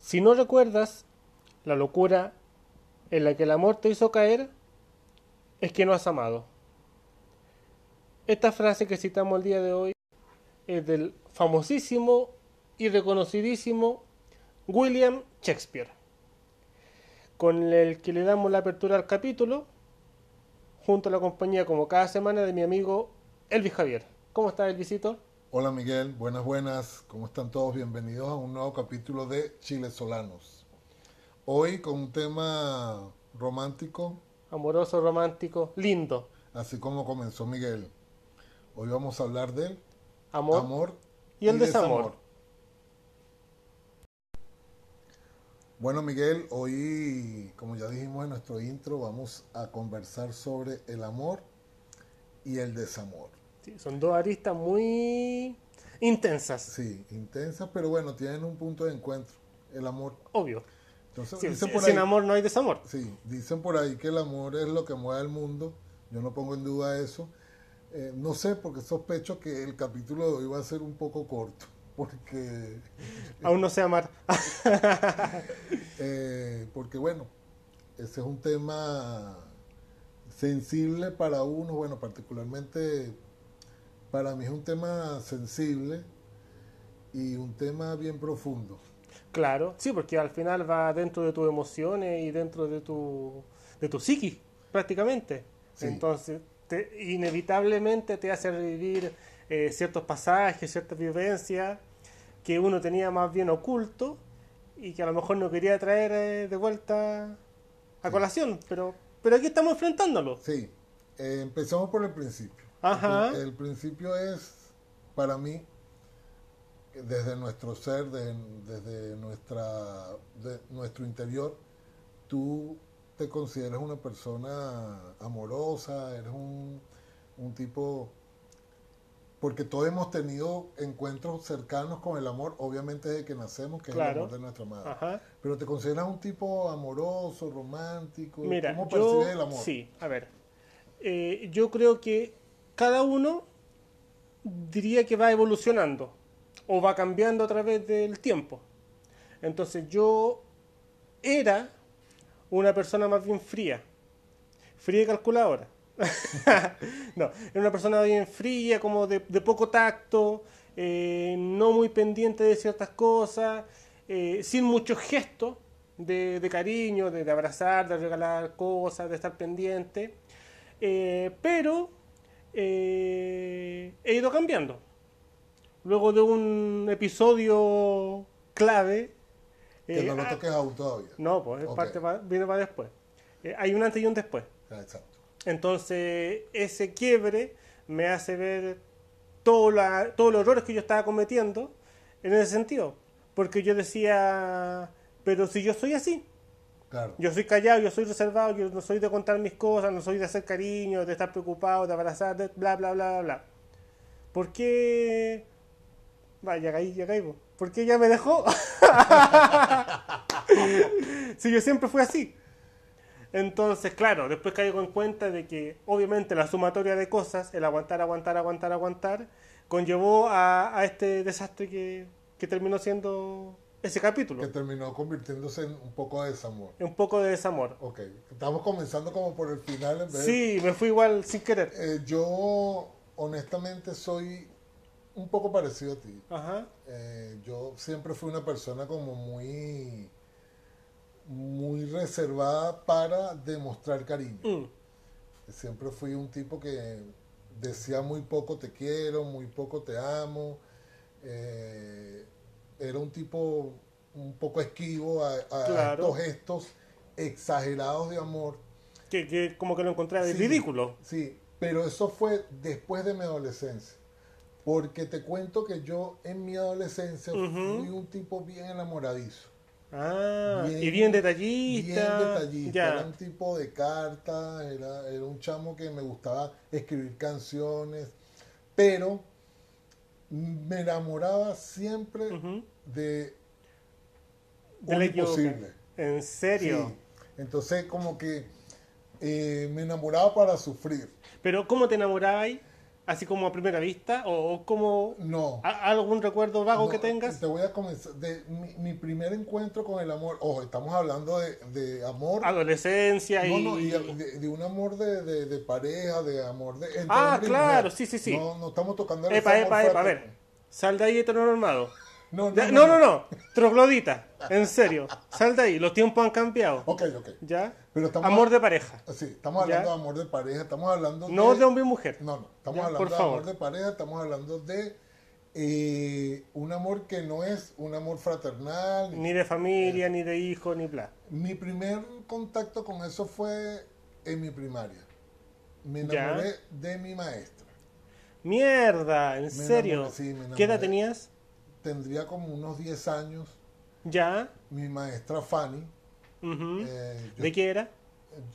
Si no recuerdas la locura en la que el amor te hizo caer, es que no has amado. Esta frase que citamos el día de hoy es del famosísimo y reconocidísimo William Shakespeare, con el que le damos la apertura al capítulo, junto a la compañía como cada semana de mi amigo Elvis Javier. ¿Cómo estás, Elvisito? Hola Miguel, buenas, buenas. ¿Cómo están todos? Bienvenidos a un nuevo capítulo de Chile Solanos. Hoy con un tema romántico. Amoroso, romántico, lindo. Así como comenzó Miguel. Hoy vamos a hablar del amor, amor y el desamor. Bueno Miguel, hoy como ya dijimos en nuestro intro, vamos a conversar sobre el amor y el desamor son dos aristas muy intensas. Sí, intensas, pero bueno, tienen un punto de encuentro, el amor. Obvio. Entonces, sin amor no hay desamor. Sí, dicen por ahí que el amor es lo que mueve el mundo. Yo no pongo en duda eso. Eh, no sé, porque sospecho que el capítulo de hoy va a ser un poco corto, porque... Aún no sé amar. Eh, porque bueno, ese es un tema sensible para uno, bueno, particularmente para mí es un tema sensible y un tema bien profundo. Claro, sí, porque al final va dentro de tus emociones y dentro de tu, de tu psiquis, prácticamente. Entonces, inevitablemente te hace revivir eh, ciertos pasajes, ciertas vivencias que uno tenía más bien oculto y que a lo mejor no quería traer eh, de vuelta a colación, pero, pero aquí estamos enfrentándolo. Sí, eh, empezamos por el principio. El, principio es, para mí, desde nuestro ser, desde nuestra, de nuestro interior, tú te consideras una persona amorosa, eres un, un tipo porque todos hemos tenido encuentros cercanos con el amor, obviamente desde que nacemos, que es el amor de nuestra madre. Pero te consideras un tipo amoroso, romántico. Mira, ¿Cómo percibes el amor? Sí, a ver. Eh, yo creo que cada uno diría que va evolucionando o va cambiando a través del tiempo. Entonces yo era una persona más bien fría, fría y calculadora. no, era una persona bien fría, como de, poco tacto, eh, no muy pendiente de ciertas cosas, eh, sin muchos gestos de, cariño, de, abrazar, de regalar cosas, de estar pendiente. Eh, pero eh, he ido cambiando. Luego de un episodio clave. Que no lo eh, toques aún todavía. No, pues parte viene para después. Eh, hay un antes y un después. Ah, exacto. Entonces, ese quiebre me hace ver todo la, todos los errores que yo estaba cometiendo en ese sentido. Porque yo decía, pero si yo soy así, yo soy callado, yo soy reservado, yo no soy de contar mis cosas, no soy de hacer cariño, de estar preocupado, de abrazar, de bla, bla, bla, bla. ¿Por qué? Vaya, ya caí, ya caí. ¿Por qué ella me dejó? si yo siempre fui así. Entonces, claro, después caigo en cuenta de que obviamente la sumatoria de cosas, el aguantar, aguantar, aguantar, aguantar, conllevó a, a este desastre que, que terminó siendo ese capítulo. Que terminó convirtiéndose en un poco de desamor. Un poco de desamor. Ok, estamos comenzando como por el final. En vez sí, me fui igual sin querer. Eh, yo honestamente soy un poco parecido a ti. Ajá. Eh, yo siempre fui una persona como muy muy reservada para demostrar cariño. Mm. Siempre fui un tipo que decía muy poco te quiero, muy poco te amo. Eh, era un tipo un poco esquivo a, estos gestos exagerados de amor. Que, como que lo encontré ridículo. Sí, pero eso fue después de mi adolescencia. Porque te cuento que yo en mi adolescencia fui un tipo bien enamoradizo. Ah, y bien detallista. Bien detallista. Era un tipo de carta, era, era un chamo que me gustaba escribir canciones, pero me enamoraba siempre de, un imposible. ¿En serio? Entonces como que eh, me enamoraba para sufrir. Pero ¿cómo te enamorabas? así como a primera vista o, como no. algún recuerdo vago que tengas te voy a comenzar de mi, primer encuentro con el amor ojo estamos hablando de, amor. Adolescencia y, no, y de, un amor de, pareja de amor de ah claro sí sí sí. No, no estamos tocando el epa epa epa a ver sal de ahí heteronormado no, no, no, no, troglodita, en serio, sal de ahí, los tiempos han cambiado. Ok, ok. ¿Ya? amor de pareja. Sí, estamos hablando de amor de pareja, estamos hablando de... No de hombre y mujer. No, no, estamos hablando de amor de pareja, estamos hablando de eh, un amor que no es un amor fraternal. Ni, de familia, ni de hijo, ni bla. Mi primer contacto con eso fue en mi primaria. Me enamoré de mi maestra. Mierda, ¿en serio? ¿Qué edad tenías? Tendría como unos 10 años. Ya. Mi maestra Fanny. Eh, ¿De qué era?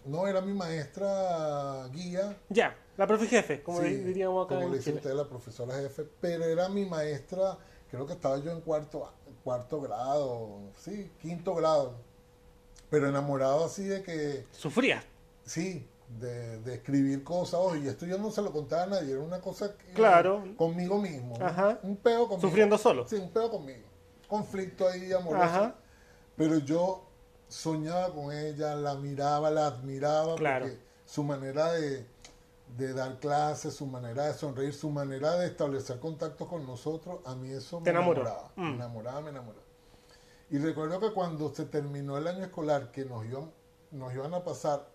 No, era mi maestra guía. Ya, la profe jefe, como diríamos acá. Como le dice usted, la profesora jefe, pero era mi maestra, creo que estaba yo en cuarto, cuarto grado, sí, quinto grado. Pero enamorado así de que. ¿Sufría? Sí, de, escribir cosas. y esto yo no se lo contaba a nadie, era una cosa que, claro. conmigo mismo. Un peo conmigo. Sufriendo solo. Sí, un peo conmigo. Conflicto ahí amoroso. Pero yo soñaba con ella, la miraba, la admiraba, porque su manera de, dar clases, su manera de sonreír, su manera de establecer contactos con nosotros, a mí eso me enamoraba. Me mm. enamoraba, me enamoraba. Y recuerdo que cuando se terminó el año escolar, que nos iban, nos iban a pasar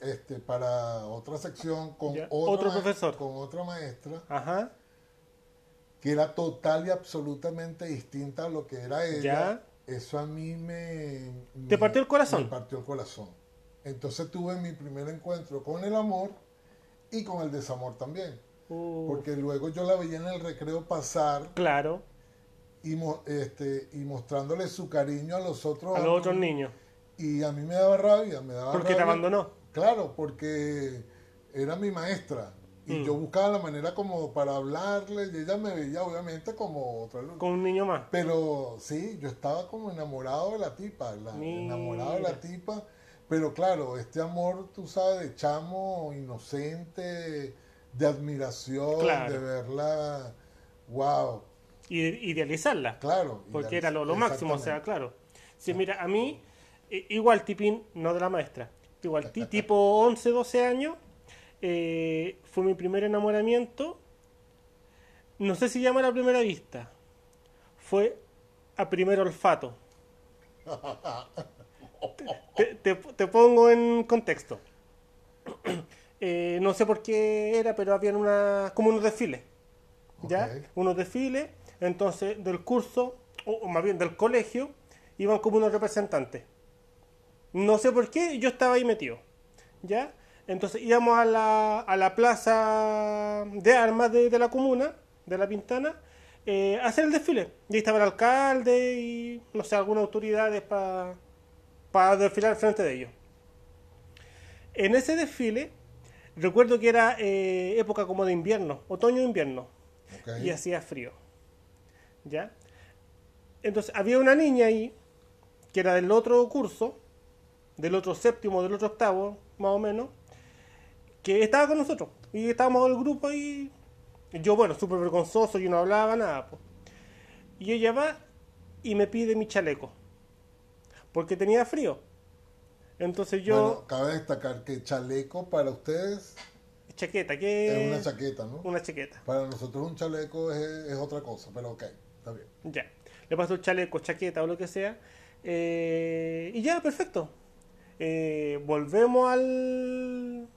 este, para otra sección con otro profesor, con otra maestra, que era total y absolutamente distinta a lo que era ella. Eso a mí me, ¿Te partió el corazón? Me partió el corazón. Entonces tuve mi primer encuentro con el amor y con el desamor también. Porque luego yo la veía en el recreo pasar. Claro. Y, este, y mostrándole su cariño a los otros. A los otros niños. Y a mí me daba rabia, me daba Porque te abandonó. Claro, porque era mi maestra. Y mm. yo buscaba la manera como para hablarle y ella me veía obviamente como otro Como un niño más. Pero sí, yo estaba como enamorado de la tipa, enamorado de la tipa. Pero claro, este amor, tú sabes, de chamo, inocente, de admiración, de verla, wow. Y idealizarla. Claro. Porque era lo, lo máximo, o sea, claro. Sí, mira, a mí, igual tipín, no de la maestra igual, tipo 11, 12 años, eh, fue mi primer enamoramiento. No sé si llama a primera vista. Fue a primer olfato. te, pongo en contexto. Eh, no sé por qué era, pero habían una, como unos desfiles. ¿Ya? Unos desfiles. Entonces, del curso, o más bien del colegio, iban como unos representantes. No sé por qué, yo estaba ahí metido. ¿Ya? Entonces íbamos a la, a la plaza de armas de, la comuna, de la Pintana, eh, a hacer el desfile. Y ahí estaba el alcalde y, no sé, algunas autoridades para desfilar frente de ellos. En ese desfile, recuerdo que era eh, época como de invierno, otoño-invierno, y hacía frío. ¿Ya? Entonces había una niña ahí, que era del otro curso, del otro séptimo, del otro octavo, más o menos, que estaba con nosotros. Y estábamos en el grupo y yo, bueno, súper vergonzoso, yo no hablaba nada. Y ella va y me pide mi chaleco, porque tenía frío. Entonces yo... Bueno, cabe destacar que chaleco para ustedes... Chaqueta, que... Es una chaqueta, ¿no? Una chaqueta. Para nosotros un chaleco es, otra cosa, pero ok, está bien. Ya. Le paso el chaleco, chaqueta o lo que sea. Eh, y ya, perfecto. Eh, volvemos al,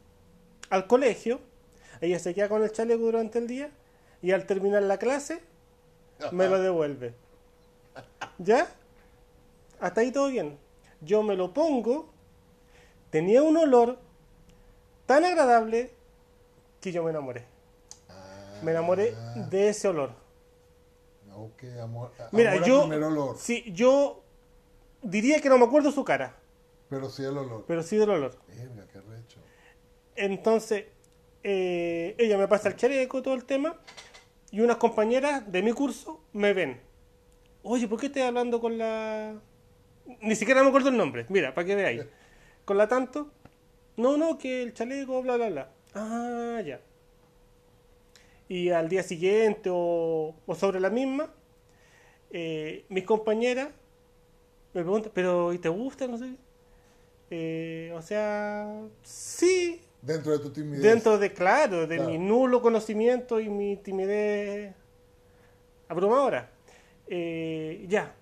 al colegio, ella se queda con el chaleco durante el día y al terminar la clase me lo devuelve. ¿Ya? Hasta ahí todo bien. Yo me lo pongo, tenía un olor tan agradable que yo me enamoré. me enamoré ah. de ese olor. amor, Mira, yo, sí, yo diría que no me acuerdo su cara. Pero sí el olor. Pero sí del olor. qué recho. Entonces, eh, ella me pasa el chaleco, todo el tema, y unas compañeras de mi curso me ven. Oye, ¿por qué estás hablando con la...? Ni siquiera me acuerdo el nombre, mira, para que veáis. Con la tanto, no, no, que el chaleco, bla, bla, bla. Ah, ya. y al día siguiente o, sobre la misma, eh, mis compañeras me preguntan, pero ¿y te gusta? No sé. Eh, o sea, sí. Dentro de tu timidez. Dentro de, claro, de mi nulo conocimiento y mi timidez abrumadora. Eh, ya,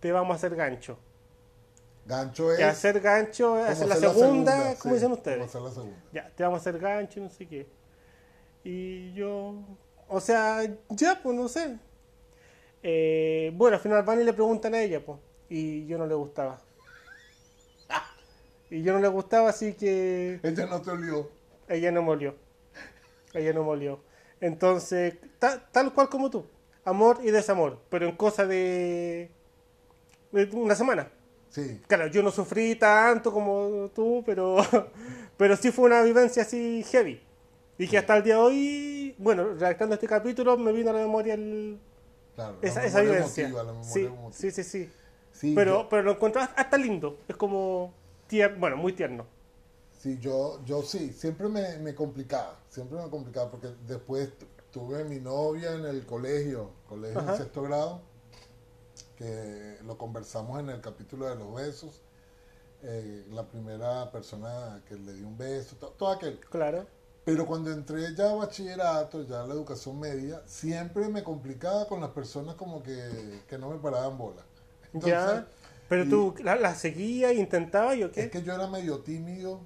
te vamos a hacer gancho. Gancho es. Hacer gancho es hacer la segunda, como dicen ustedes. Hacer la segunda. Ya, te vamos a hacer gancho, no sé qué. Y yo, o sea, ya, pues no sé. Eh, bueno, al final van y le preguntan a ella, pues. Y yo no le gustaba. Y yo no le gustaba, así que. Ella no te olió. Ella no molió. Ella no molió. Entonces, tal cual como tú. Amor y desamor. Pero en cosa de. de una semana. Sí. Claro, yo no sufrí tanto como tú, pero. pero sí fue una vivencia así heavy. Y que hasta el día de hoy, bueno, redactando este capítulo, me vino a la memoria el, esa, esa vivencia. sí, sí, sí, sí, pero, pero lo encontré hasta lindo. Es como, bueno, muy tierno. Sí, yo, yo sí, siempre me, me complicaba, siempre me complicaba, porque después tuve mi novia en el colegio, colegio de sexto grado, que lo conversamos en el capítulo de los besos. Eh, la primera persona que le dio un beso, todo aquel. Claro. Pero cuando entré ya a bachillerato, ya a la educación media, siempre me complicaba con las personas como que, no me paraban bola. ya, pero tú la, la seguías, intentabas y o qué? Es que yo era medio tímido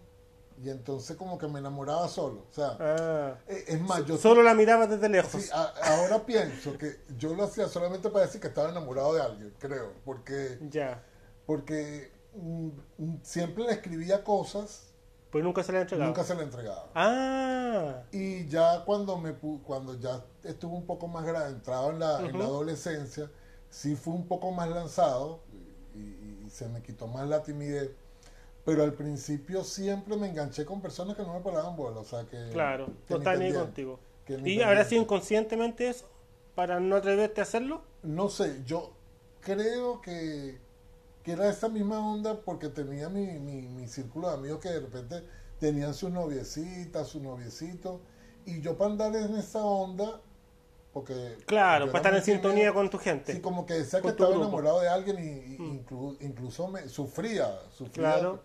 y entonces como que me enamoraba solo. O sea, ah. e, es más, yo... Solo la miraba desde lejos. Sí, ahora pienso que yo lo hacía solamente para decir que estaba enamorado de alguien, creo. Porque... Ya. Porque mm, mm, siempre le escribía cosas pues nunca se le ha entregado. Nunca se le ha entregado. Ah. Y ya cuando me cuando ya estuvo un poco más grande, entrado en la, en la adolescencia, sí fue un poco más lanzado y, se me quitó más la timidez. Pero al principio siempre me enganché con personas que no me paraban bola, o sea que... Claro, no están ahí contigo. ¿Y habrá sido inconscientemente eso? ¿Para no atreverte a hacerlo? No sé, yo creo que, que era esa misma onda porque tenía mi, mi, mi, círculo de amigos que de repente tenían sus noviecitas, sus noviecitos, y yo para andar en esa onda, porque... Claro, para estar en sintonía con tu gente. Sí, como que decía que estaba enamorado de alguien y, mm. incluso me sufría, sufría. Claro.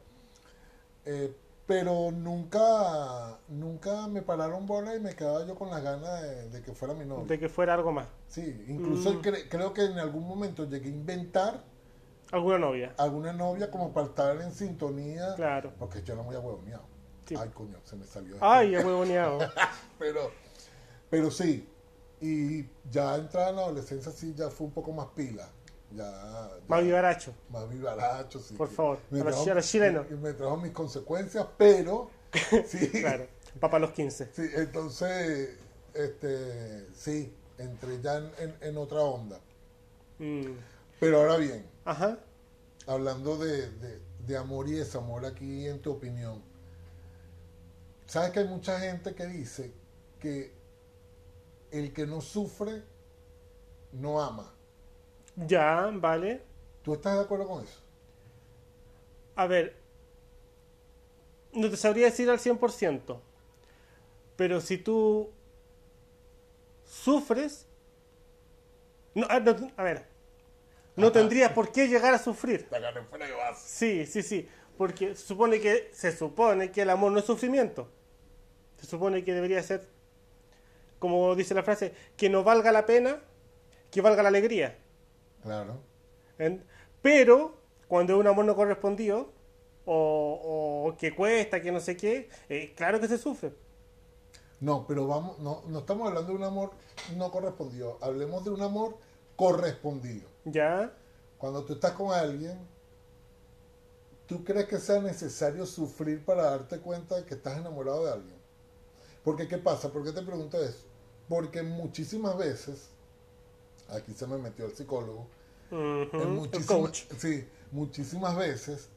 Eh, pero nunca nunca me pararon bola y me quedaba yo con las ganas de, que fuera mi novio. De que fuera algo más. Sí, incluso mm. creo que en algún momento llegué a inventar ¿Alguna novia? Alguna novia como para estar en sintonía. Claro. Porque yo era muy ahuevoneado. Ay, coño, se me salió. Ay, ahuevoneado. pero, pero sí. Y ya entrada en la adolescencia sí ya fue un poco más pila. Ya, más vivaracho. Más vivaracho, sí. Por favor, me trajo, chileno. Me, trajo mis consecuencias, pero... sí. claro, papá los 15. Sí, entonces, este, sí, entré ya en, en, otra onda. Mm. Pero ahora bien, Ajá. hablando de, de, amor y desamor aquí, en tu opinión, ¿sabes que hay mucha gente que dice que el que no sufre no ama? Ya, vale. ¿Tú estás de acuerdo con eso? A ver, no te sabría decir al 100%, pero si tú sufres, no, a ver, no tendrías por qué llegar a sufrir. Sí, sí, sí. Porque supone que, se supone que el amor no es sufrimiento. Se supone que debería ser, como dice la frase, que no valga la pena, que valga la alegría. Claro. Pero, cuando es un amor no correspondido, o, que cuesta, que no sé qué, eh, claro que se sufre. No, pero vamos, no, no estamos hablando de un amor no correspondido. Hablemos de un amor correspondido. Ya. Cuando tú estás con alguien, ¿tú crees que sea necesario sufrir para darte cuenta de que estás enamorado de alguien? Porque, ¿qué pasa? ¿Por qué te pregunto eso? Porque muchísimas veces, aquí se me metió el psicólogo, muchísimas, Sí, muchísimas veces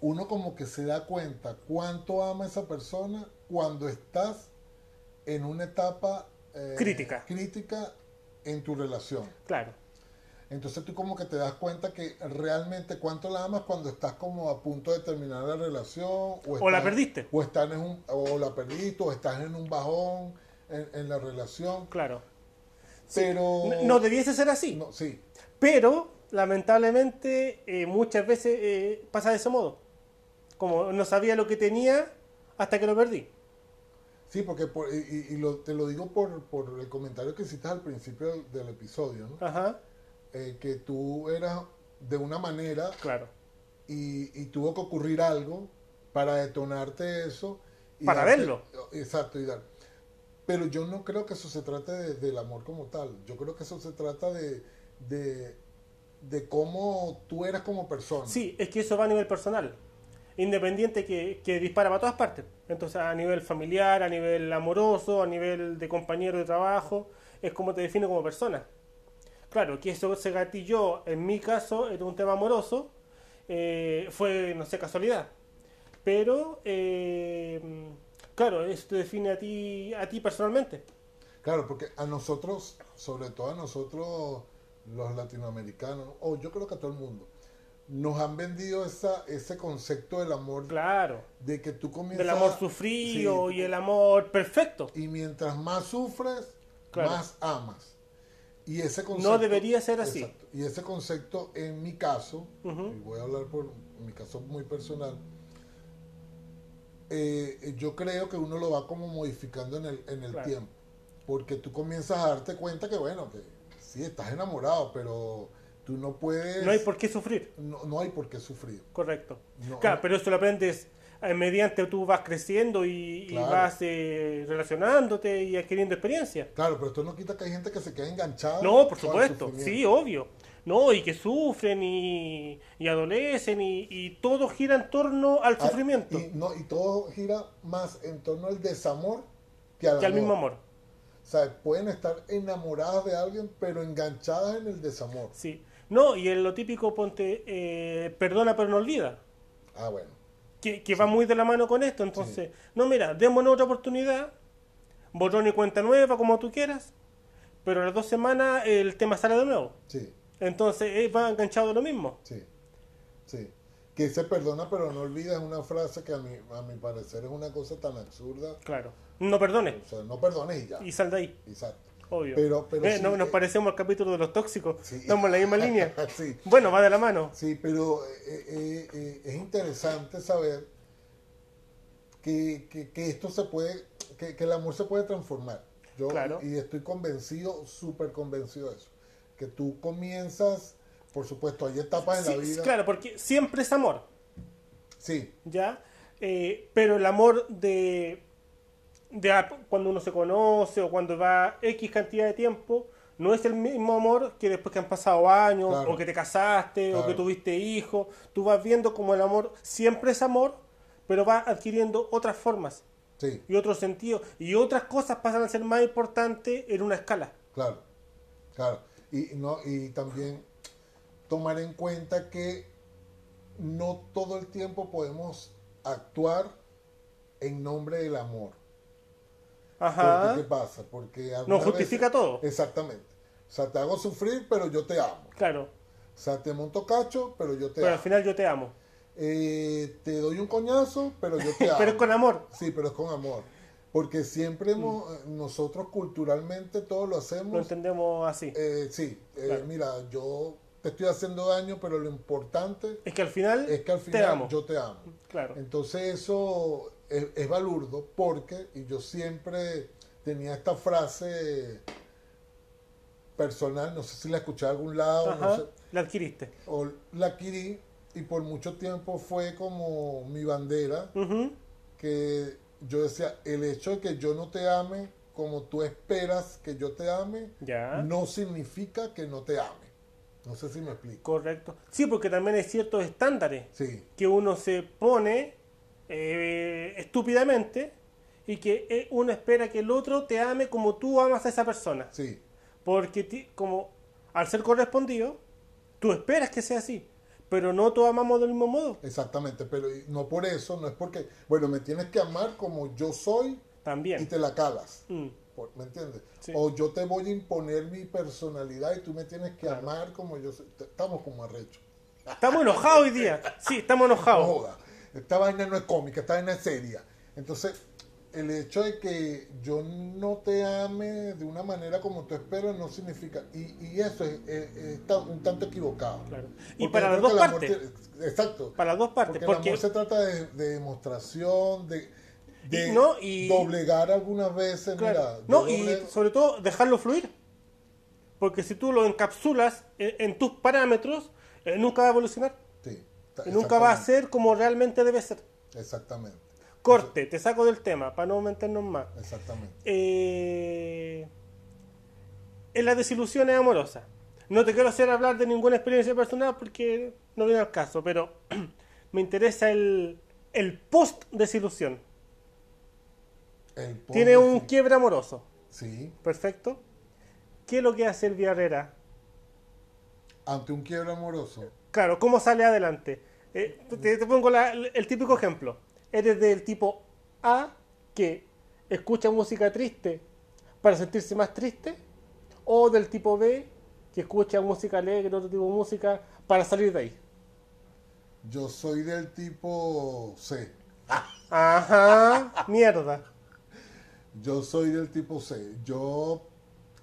uno como que se da cuenta cuánto ama a esa persona cuando estás en una etapa eh, crítica. crítica en tu relación. Claro. Entonces tú como que te das cuenta que realmente cuánto la amas cuando estás como a punto de terminar la relación. O, la perdiste. O, estás en un, o la perdiste, o estás en un bajón. En, la relación. Claro. Pero... No, debiese ser así. No, sí. Pero, lamentablemente, eh, muchas veces eh, pasa de ese modo. Como no sabía lo que tenía hasta que lo perdí. Sí, porque y, te lo digo por, por, el comentario que hiciste al principio del, episodio, ¿no? Ajá. Eh, que tú eras de una manera claro. y, tuvo que ocurrir algo para detonarte eso. para verlo. Exacto, y dar. Pero yo no creo que eso se trate del amor como tal. Yo creo que eso se trata de, de, de cómo tú eras como persona. Sí, es que eso va a nivel personal independiente que, que dispara para todas partes. Entonces, a nivel familiar, a nivel amoroso, a nivel de compañero de trabajo, es como te define como persona. Claro, que eso se gatilló, en mi caso, en un tema amoroso, eh, fue, no sé, casualidad. Pero, eh, claro, eso te define a ti, a ti personalmente. Claro, porque a nosotros, sobre todo a nosotros los latinoamericanos, o yo creo que a todo el mundo, nos han vendido esa, ese concepto del amor. Claro. De que tú comienzas. Del amor sufrido y el amor perfecto. Y mientras más sufres, más amas. Y ese concepto. No debería ser así. Y ese concepto, en mi caso, y voy a hablar por mi caso muy personal, eh, yo creo que uno lo va como modificando en el, en el tiempo. Porque tú comienzas a darte cuenta que, bueno, que sí, estás enamorado, pero no puedes... No hay por qué sufrir. No, hay por qué sufrir. Correcto. claro, pero esto lo aprendes eh, mediante tú vas creciendo y, vas eh, relacionándote y adquiriendo experiencia. Claro, pero esto no quita que hay gente que se queda enganchada. No, por supuesto, sí, obvio. No, y que sufren y, y adolecen y, todo gira en torno al ah, sufrimiento. Y, no, y todo gira más en torno al desamor que al, que al mismo amor. O sea, pueden estar enamoradas de alguien, pero enganchadas en el desamor. Sí. No, y en lo típico, ponte, eh, perdona pero no olvida. Ah, bueno. Que, va muy de la mano con esto. Entonces, no, mira, démonos otra oportunidad, borrón y cuenta nueva, como tú quieras, pero a las dos semanas el tema sale de nuevo. Sí. Entonces, eh, va enganchado lo mismo. Sí, sí. Que se perdona pero no olvida es una frase que a mi, a mi parecer es una cosa tan absurda. Claro. No perdones. O sea, no perdones y ya. Y sal de ahí. Exacto. Obvio. Pero, pero eh, no, nos eh, parecemos al capítulo de los tóxicos. Estamos en la misma línea. sí. Bueno, va de la mano. Sí, pero es interesante saber que, que, esto se puede, que, el amor se puede transformar. Yo, Y estoy convencido, súper convencido de eso. Que tú comienzas, por supuesto, hay etapas en la vida. Claro, porque siempre es amor. Sí. ¿Ya? pero el amor de de cuando uno se conoce o cuando va X cantidad de tiempo, no es el mismo amor que después que han pasado años, o que te casaste, o que tuviste hijos. Tú vas viendo como el amor siempre es amor, pero va adquiriendo otras formas y otros sentidos. Y otras cosas pasan a ser más importantes en una escala. Claro, claro. Y, no, y también tomar en cuenta que no todo el tiempo podemos actuar en nombre del amor. Ajá. ¿Qué pasa? Porque no justifica todo. Exactamente. O sea, te hago sufrir, pero yo te amo. Claro. O sea, te monto cacho, pero yo te amo. Pero al final yo te amo. Eh, te doy un coñazo, pero yo te amo. pero es con amor. Sí, pero es con amor. Porque siempre hemos, mm. nosotros culturalmente todo lo hacemos. Lo entendemos así. Eh, sí, eh, mira, yo te estoy haciendo daño, pero lo importante es que al final, es que al final te amo. yo te amo. Claro. Entonces eso es, es balurdo porque, y yo siempre tenía esta frase personal, no sé si la escuché a algún lado. la adquiriste. O la adquirí y por mucho tiempo fue como mi bandera, que yo decía, el hecho de que yo no te ame como tú esperas que yo te ame, no significa que no te ame. No sé si me explico. Correcto. Sí, porque también hay ciertos estándares sí. que uno se pone eh, estúpidamente y que eh, uno espera que el otro te ame como tú amas a esa persona. Sí. Porque como al ser correspondido, tú esperas que sea así, pero no todos amamos del mismo modo. Exactamente, pero no por eso, no es porque, bueno, me tienes que amar como yo soy también y te la calas. Mm. ¿Me entiendes? O yo te voy a imponer mi personalidad y tú me tienes que amar como yo soy. Estamos como arrechos. Estamos enojados hoy día. Sí, estamos enojados. esta vaina no es cómica, esta vaina es seria. Entonces, el hecho de que yo no te ame de una manera como tú esperas no significa, y, eso es, un tanto equivocado. Y para las dos partes. exacto. Para las dos partes. Porque, el amor se trata de, demostración, de, doblegar algunas veces. no, y sobre todo dejarlo fluir. Porque si tú lo encapsulas en, tus parámetros, eh, nunca va a evolucionar. Sí, y nunca va a ser como realmente debe ser. Exactamente. Corte, te saco del tema para no meternos más. Exactamente. Eh, en las desilusiones amorosas. No te quiero hacer hablar de ninguna experiencia personal porque no viene al caso, pero me interesa el, el post-desilusión. Tiene un quiebre amoroso. Sí. Perfecto. ¿Qué es lo que hace el Villarrera? Ante un quiebre amoroso. Claro, ¿cómo sale adelante? Eh, te, pongo el típico ejemplo eres del tipo A que escucha música triste para sentirse más triste o del tipo B que escucha música alegre, otro tipo de música para salir de ahí. Yo soy del tipo C. Ajá, mierda. Yo soy del tipo C. Yo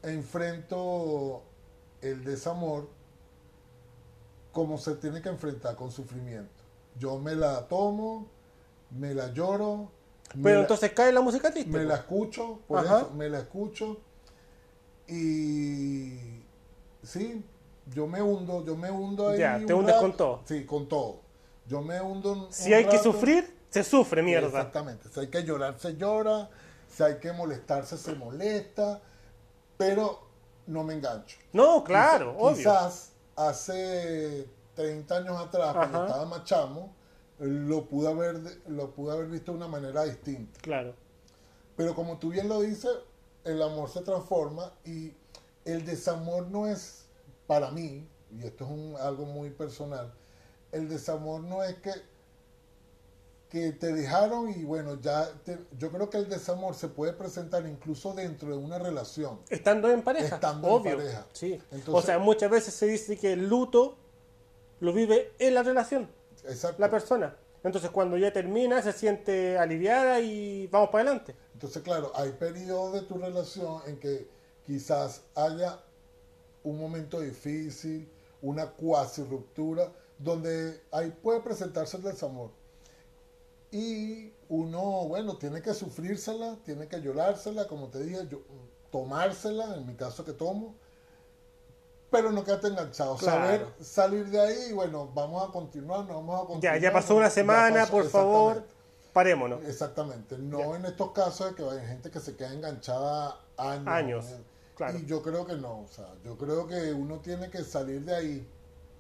enfrento el desamor como se tiene que enfrentar con sufrimiento. Yo me la tomo, me la lloro. Pero entonces cae la música triste. Me la escucho, por eso, me la escucho. Y sí, yo me hundo, yo me hundo ahí. Ya, te hundes con todo. Sí, con todo. Yo me hundo. si hay que sufrir, se sufre, mierda. Exactamente. Si hay que llorar, se llora. Si hay que molestarse, se molesta. Pero no me engancho. No, claro, obvio. Quizás hace 30 años atrás, cuando estaba machamo, lo pude haber lo pude haber visto de una manera distinta. Claro. Pero como tú bien lo dices, el amor se transforma y el desamor no es para mí, y esto es un, algo muy personal, el desamor no es que que te dejaron y bueno, ya yo creo que el desamor se puede presentar incluso dentro de una relación. Estando en pareja. Estando en pareja. Sí. o sea, muchas veces se dice que el luto lo vive en la relación la persona. Entonces cuando ya termina se siente aliviada y vamos para adelante. Entonces claro, hay periodos de tu relación en que quizás haya un momento difícil, una cuasi ruptura, donde ahí puede presentarse el desamor. Y uno, bueno, tiene que sufrírsela, tiene que llorársela, como te dije, yo, tomársela, en mi caso que tomo, pero no quedarte enganchado. Saber salir de ahí, bueno, vamos a continuar, no vamos a continuar. Ya, ya pasó una semana, por favor, parémonos. Exactamente, no en estos casos de que hay gente que se queda enganchada años. Años, Y yo creo que no, o sea, yo creo que uno tiene que salir de ahí.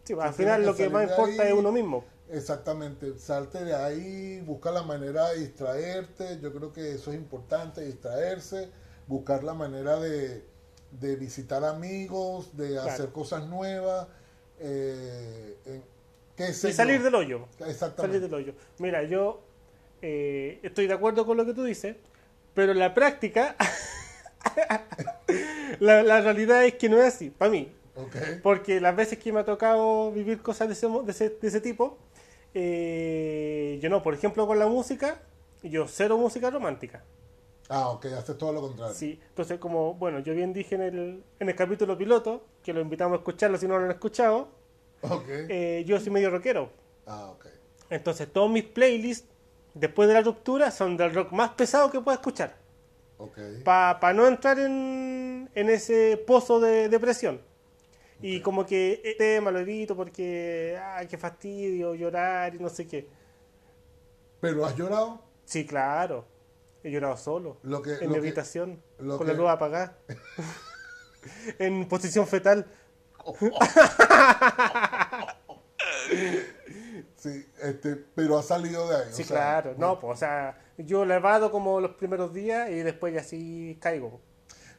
Sí, al final lo que más importa es uno mismo. Exactamente, salte de ahí, busca la manera de distraerte, yo creo que eso es importante, distraerse, buscar la manera de de visitar amigos, de hacer cosas nuevas. Eh, y salir del hoyo. Salir del hoyo. Mira, yo eh, estoy de acuerdo con lo que tú dices, pero en la práctica, la, realidad es que no es así, para mí. Porque las veces que me ha tocado vivir cosas de ese, de ese, de ese tipo, eh, yo no, por ejemplo, con la música, yo cero música romántica. Ah, ok, haces todo lo contrario. Sí, entonces como, bueno, yo bien dije en el, en el capítulo piloto, que lo invitamos a escucharlo si no lo han escuchado, okay. Eh, yo soy medio rockero. Ah, ok. Entonces todos mis playlists, después de la ruptura, son del rock más pesado que pueda escuchar. Ok. Para no entrar en, en ese pozo de depresión. Y como que este tema lo evito porque, ay, qué fastidio, llorar y no sé qué. ¿Pero has llorado? Sí, claro. He llorado solo. Lo que, en mi habitación. con la luz apagada. en posición fetal. sí, este, pero ha salido de ahí. Sí, claro. No, pues, o sea, yo lavado como los primeros días y después ya así caigo.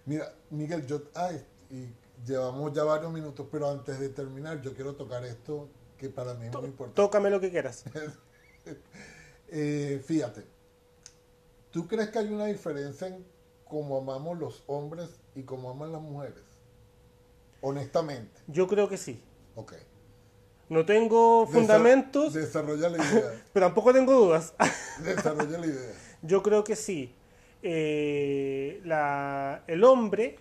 Mira, Miguel, yo, ay, y llevamos ya varios minutos, pero antes de terminar, yo quiero tocar esto que para mí es muy importante. Tócame lo que quieras. eh, fíjate, ¿Tú crees que hay una diferencia en cómo amamos los hombres y cómo aman las mujeres? Honestamente. Yo creo que sí. Ok. No tengo fundamentos. Desarrolla la idea. pero tampoco tengo dudas. Desarrolla la idea. Yo creo que sí. eh, el hombre,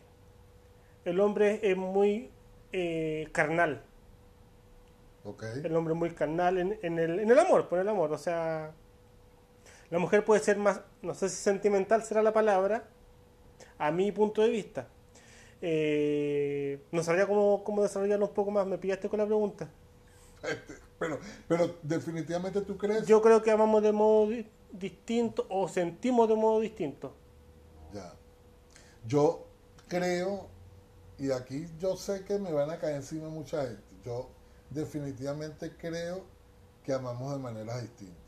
el hombre es muy eh, carnal. El hombre es muy carnal en, en, el, en el amor, por el amor. O sea, la mujer puede ser más, no sé si sentimental será la palabra, a mi punto de vista. Eh, no sabría cómo, cómo desarrollarlo un poco más, me pillaste con la pregunta. Este, pero, pero definitivamente tú crees... Yo creo que amamos de modo distinto o sentimos de modo distinto. Ya. Yo creo, y aquí yo sé que me van a caer encima mucha gente, yo definitivamente creo que amamos de maneras distintas.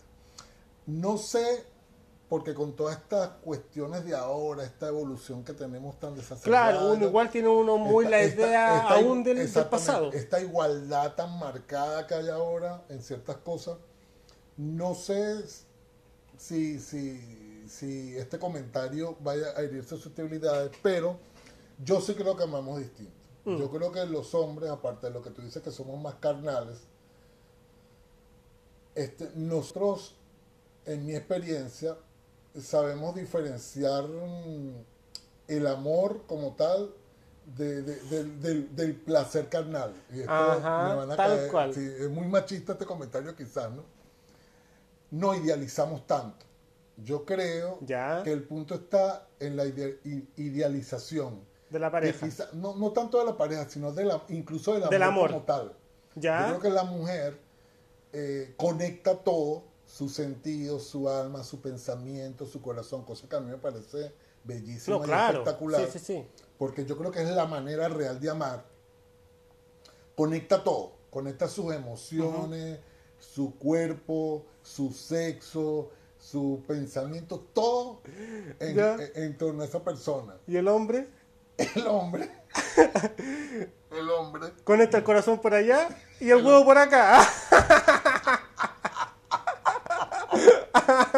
No sé, porque con todas estas cuestiones de ahora, esta evolución que tenemos tan desacelerada. Claro, uno igual tiene uno muy la idea aún del, pasado. Esta igualdad tan marcada que hay ahora en ciertas cosas. No sé si, si, si este comentario vaya a herir susceptibilidades, pero yo sí creo que amamos distinto. Mm. Yo creo que los hombres, aparte de lo que tú dices que somos más carnales, este, nosotros en mi experiencia, sabemos diferenciar mm, el amor como tal del, placer carnal. Y es muy machista este comentario quizás, ¿no? No idealizamos tanto. Yo creo que el punto está en la idealización. De la pareja. no, tanto de la pareja, sino de la, incluso del amor, como tal. ¿Ya? Yo creo que la mujer eh, conecta todo su sentido, su alma, su pensamiento, su corazón, cosa que a mí me parece bellísima y espectacular. Porque yo creo que es la manera real de amar. Conecta todo, conecta sus emociones, su cuerpo, su sexo, su pensamiento, todo en, torno a esa persona. ¿Y el hombre? El hombre. el hombre. Conecta el corazón por allá y el huevo por acá.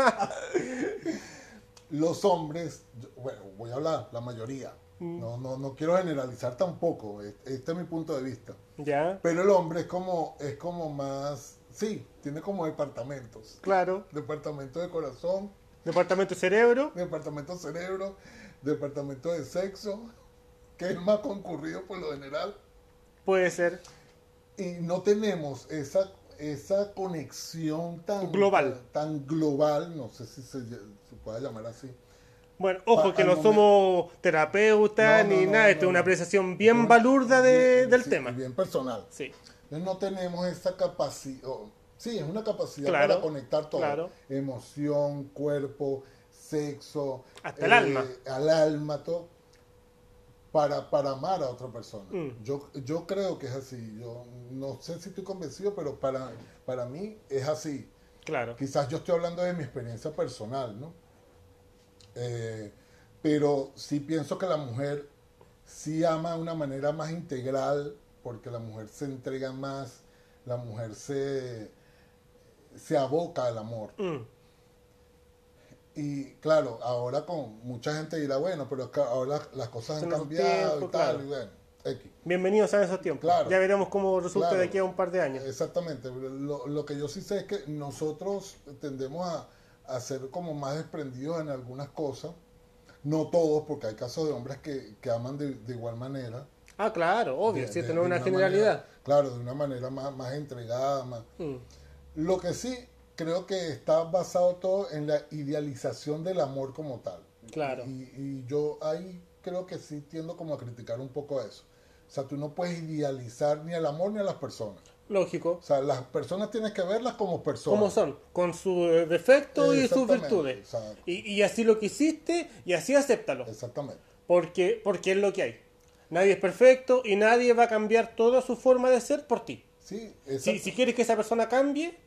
los hombres, bueno, voy a hablar, la mayoría, mm. no, no, no quiero generalizar tampoco, este es mi punto de vista. Ya. Pero el hombre es como, es como más, sí, tiene como departamentos. Claro. Departamento de corazón. Departamento de cerebro. Departamento de cerebro, departamento de sexo, que es más concurrido por lo general. Puede ser. Y no tenemos esa esa conexión tan global, tan global, no sé si se, puede llamar así. Bueno, ojo que no somos terapeutas ni nada, esto es una apreciación bien balurda de, del tema. Bien personal. Sí. no tenemos esa capacidad, sí, es una capacidad para conectar todo. Emoción, cuerpo, sexo. Hasta el alma. Eh, al alma, todo para, para amar a otra persona. Mm. Yo, yo creo que es así. Yo no sé si estoy convencido, pero para, para mí es así. Claro. Quizás yo estoy hablando de mi experiencia personal, ¿no? Eh, pero sí pienso que la mujer sí ama de una manera más integral, porque la mujer se entrega más, la mujer se, se aboca al amor. Mm. Y claro, ahora con mucha gente dirá, bueno, pero ahora las cosas han cambiado y tal, y bueno, X. Bienvenidos a esos tiempos. Ya veremos cómo resulta de aquí a un par de años. Exactamente. Lo, lo, que yo sí sé es que nosotros tendemos a, a ser como más desprendidos en algunas cosas. No todos, porque hay casos de hombres que, que aman de, de, igual manera. Ah, claro, obvio, si no es una, generalidad. claro, de una manera más, más entregada. Más. Mm. Lo que sí creo que está basado todo en la idealización del amor como tal. Claro. Y, yo ahí creo que sí tiendo como a criticar un poco eso. O sea, tú no puedes idealizar ni al amor ni a las personas. Lógico. O sea, las personas tienes que verlas como personas. Como son, con sus defectos y sus virtudes. Y, y, así lo que hiciste y así acéptalo. Exactamente. Porque, porque es lo que hay. Nadie es perfecto y nadie va a cambiar toda su forma de ser por ti. Sí, si, si quieres que esa persona cambie,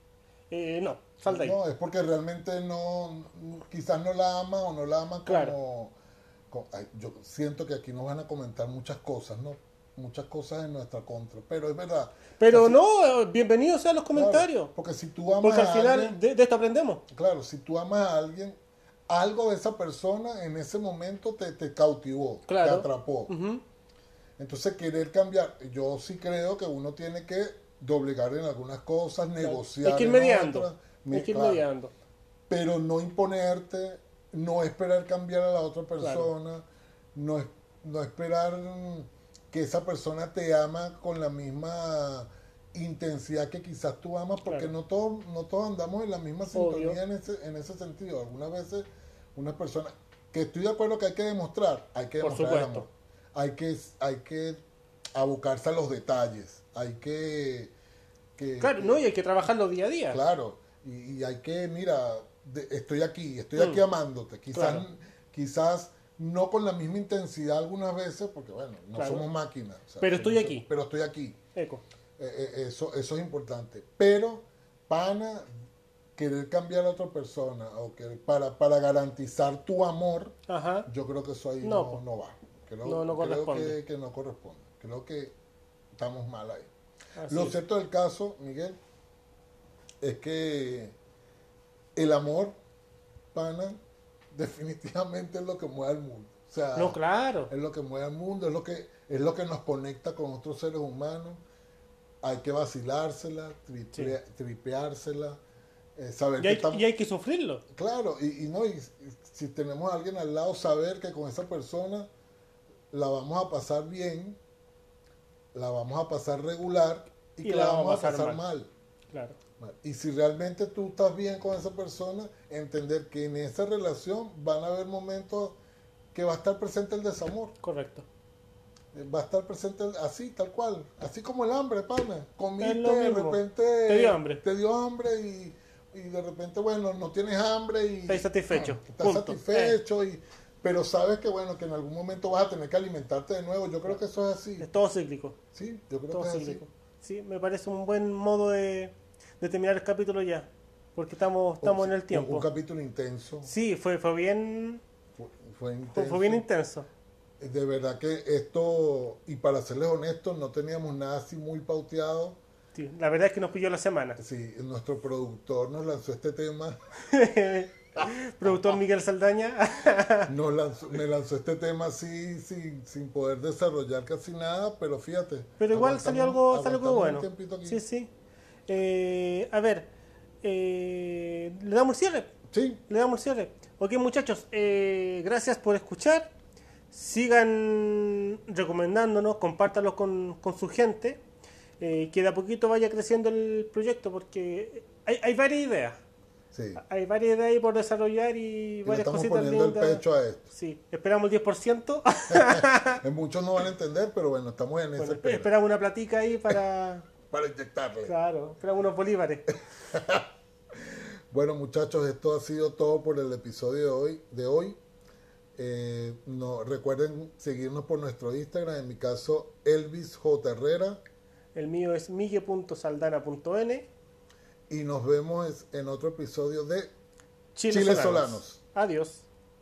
eh, no, sal de ahí. No, es porque realmente no, quizás no la ama o no la ama como... yo siento que aquí nos van a comentar muchas cosas, ¿no? Muchas cosas en nuestra contra, pero es verdad. Pero no, bienvenidos sean los comentarios. porque si tú amas Porque al final de, esto aprendemos. Claro, si tú amas a alguien, algo de esa persona en ese momento te, te cautivó, te atrapó. Entonces querer cambiar, yo sí creo que uno tiene que doblegar en algunas cosas, negociar. Hay que ir mediando. Hay que ir mediando. Pero no imponerte no esperar cambiar a la otra persona, no, no esperar que esa persona te ama con la misma intensidad que quizás tú amas, porque no todos no todos andamos en la misma sintonía en ese, en ese sentido. Algunas veces una persona, que estoy de acuerdo que hay que demostrar, hay que demostrar el amor. Hay que, hay que abocarse a los detalles, hay que... claro, no, y hay que trabajarlo día a día. Claro, y, hay que, mira, estoy aquí, estoy aquí mm. amándote. Quizás, quizás no con la misma intensidad algunas veces, porque bueno, no somos máquinas. pero estoy aquí. Pero estoy aquí. Eco. Eh, eh, eso, eso es importante. Pero, pana, querer cambiar a otra persona o que para, para garantizar tu amor, yo creo que eso ahí no, no, va. Creo, no, no corresponde. que, no corresponde. Creo que estamos mal ahí. Lo cierto del caso, Miguel, es que el amor, pana, definitivamente es lo que mueve al mundo. O sea, no, claro. es lo que mueve al mundo, es lo que es lo que nos conecta con otros seres humanos. Hay que vacilársela, tripeársela, eh, saber y hay, que y hay que sufrirlo. Claro, y, no, y, si tenemos a alguien al lado, saber que con esa persona la vamos a pasar bien, la vamos a pasar regular y, que la, vamos, a pasar, mal. Claro. Y si realmente tú estás bien con esa persona, entender que en esa relación van a haber momentos que va a estar presente el desamor. Correcto. Eh, va a estar presente así, tal cual. Así como el hambre, pana. Comiste, de repente. Te dio hambre. Te dio hambre y, de repente, bueno, no tienes hambre y. Estás satisfecho. Ah, estás satisfecho y. Pero sabes que bueno, que en algún momento vas a tener que alimentarte de nuevo. Yo creo que eso es así. Es todo cíclico. Sí, yo creo que es cíclico. Sí, me parece un buen modo de, de terminar el capítulo ya. Porque estamos, estamos en el tiempo. Un capítulo intenso. Sí, fue, fue bien. Fue, intenso. Fue, bien intenso. De verdad que esto, y para serles honestos, no teníamos nada así muy pauteado. Sí, la verdad es que nos pilló la semana. Sí, nuestro productor nos lanzó este tema. productor Miguel Saldaña. nos me lanzó este tema así, sin, sin poder desarrollar casi nada, pero fíjate. Pero igual salió algo, salió algo bueno. Sí, sí. Eh, a ver, eh, ¿le damos el cierre? Sí. Le damos el cierre. Ok, muchachos, eh, gracias por escuchar. Sigan recomendándonos, compártanlo con, con su gente. que de a poquito vaya creciendo el proyecto, porque hay, hay varias ideas. Sí. Hay varias ideas ahí por desarrollar y, varias cositas poniendo el pecho a esto. Sí, esperamos el 10%. Muchos no van a entender, pero bueno, estamos en ese. Esperamos una platica ahí para para inyectarle. Claro, pero unos bolívares. bueno, muchachos, esto ha sido todo por el episodio de hoy. De hoy. Eh, no, recuerden seguirnos por nuestro Instagram, en mi caso Elvis J. Herrera. El mío es mille.saldana.n. Y nos vemos en otro episodio de Chile, Solanos. Adiós.